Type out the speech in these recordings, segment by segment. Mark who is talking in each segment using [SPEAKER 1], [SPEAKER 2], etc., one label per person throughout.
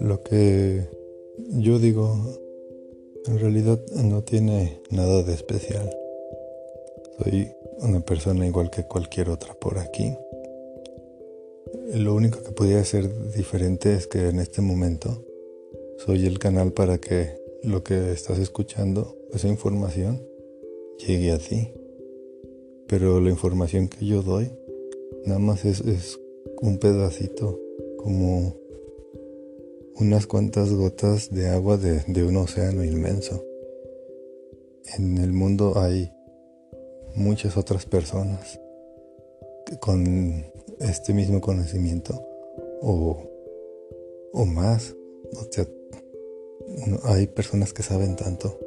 [SPEAKER 1] Lo que yo digo en realidad no tiene nada de especial. Soy una persona igual que cualquier otra por aquí. Lo único que podría ser diferente es que en este momento soy el canal para que lo que estás escuchando, esa información, llegue a ti. Pero la información que yo doy nada más es, es un pedacito como unas cuantas gotas de agua de, un océano inmenso. En el mundo hay muchas otras personas con este mismo conocimiento o, o más. O sea, hay personas que saben tanto,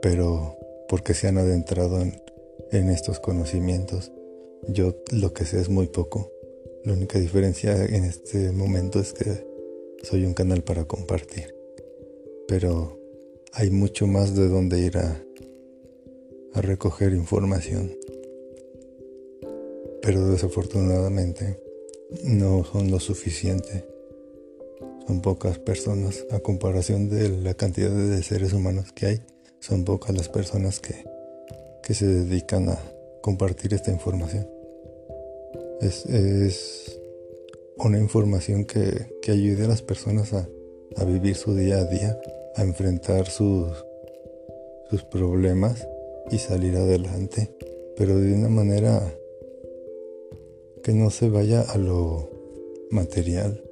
[SPEAKER 1] pero porque se han adentrado en, en estos conocimientos. Yo lo que sé es muy poco. La única diferencia en este momento es que soy un canal para compartir. Pero hay mucho más de donde ir a, recoger información. Pero desafortunadamente no son lo suficiente. Son pocas personas a comparación de la cantidad de seres humanos que hay. Son pocas las personas que, que se dedican a compartir esta información. Es, una información que, ayude a las personas a, vivir su día a día, a enfrentar sus, sus problemas y salir adelante, pero de una manera que no se vaya a lo material.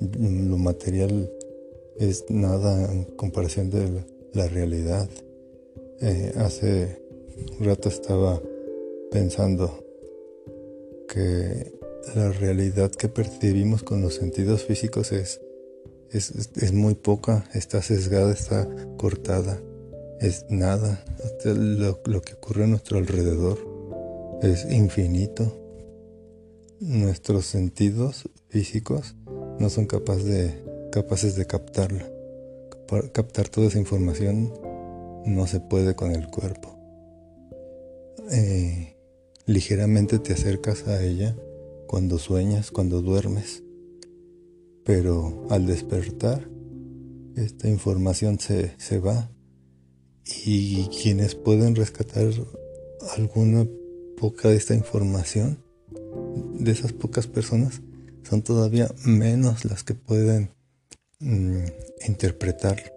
[SPEAKER 1] Lo material es nada en comparación de la, realidad. Eh, hace un rato estaba pensando que la realidad que percibimos con los sentidos físicos es, es, muy poca, está sesgada, está cortada, es nada. Lo, lo que ocurre a nuestro alrededor es infinito. Nuestros sentidos físicos no son capaces de, capaces de captarla. captar toda esa información no se puede con el cuerpo. Eh, ligeramente te acercas a ella cuando sueñas, cuando duermes. Pero al despertar, esta información se, va y quienes pueden rescatar alguna poca de esta información, de esas pocas personas, son todavía menos las que pueden mm, interpretar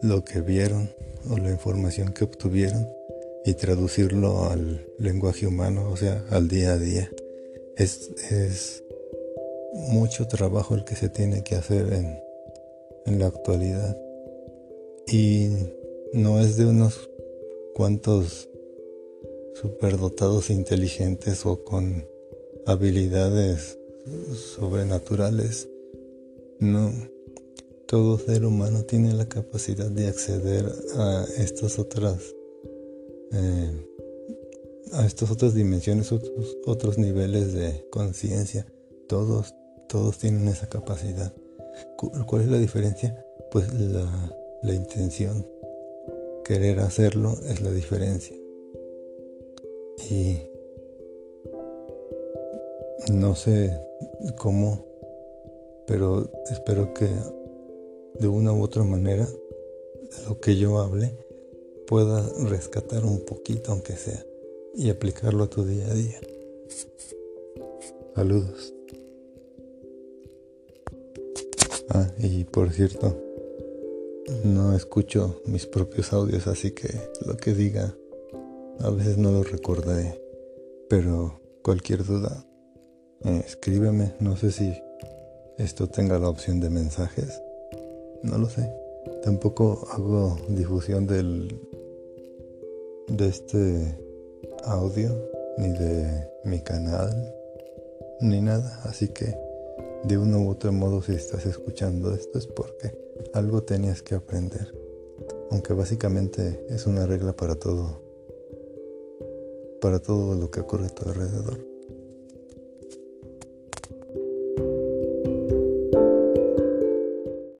[SPEAKER 1] lo que vieron o la información que obtuvieron y traducirlo al lenguaje humano, o sea, al día a día es, mucho trabajo el que se tiene que hacer en, en la actualidad. Y no es de unos cuantos superdotados inteligentes o con habilidades sobrenaturales. No, todo ser humano tiene la capacidad de acceder a estas otras eh, a estas otras dimensiones, otros, otros niveles de conciencia. Todos, todos tienen esa capacidad. ¿Cuál es la diferencia? Pues la, la intención. Querer hacerlo es la diferencia. Y no sé cómo, pero espero que de una u otra manera lo que yo hable pueda rescatar un poquito, aunque sea y aplicarlo a tu día a día. Saludos. Ah, y por cierto, no escucho mis propios audios, así que lo que diga a veces no lo recordaré. Pero cualquier duda, eh, escríbeme. No sé si esto tenga la opción de mensajes. No lo sé. Tampoco hago difusión del de este audio, ni de mi canal, ni nada. Así que de uno u otro modo si estás escuchando esto es porque algo tenías que aprender. Aunque básicamente es una regla para todo, para todo lo que ocurre a tu alrededor.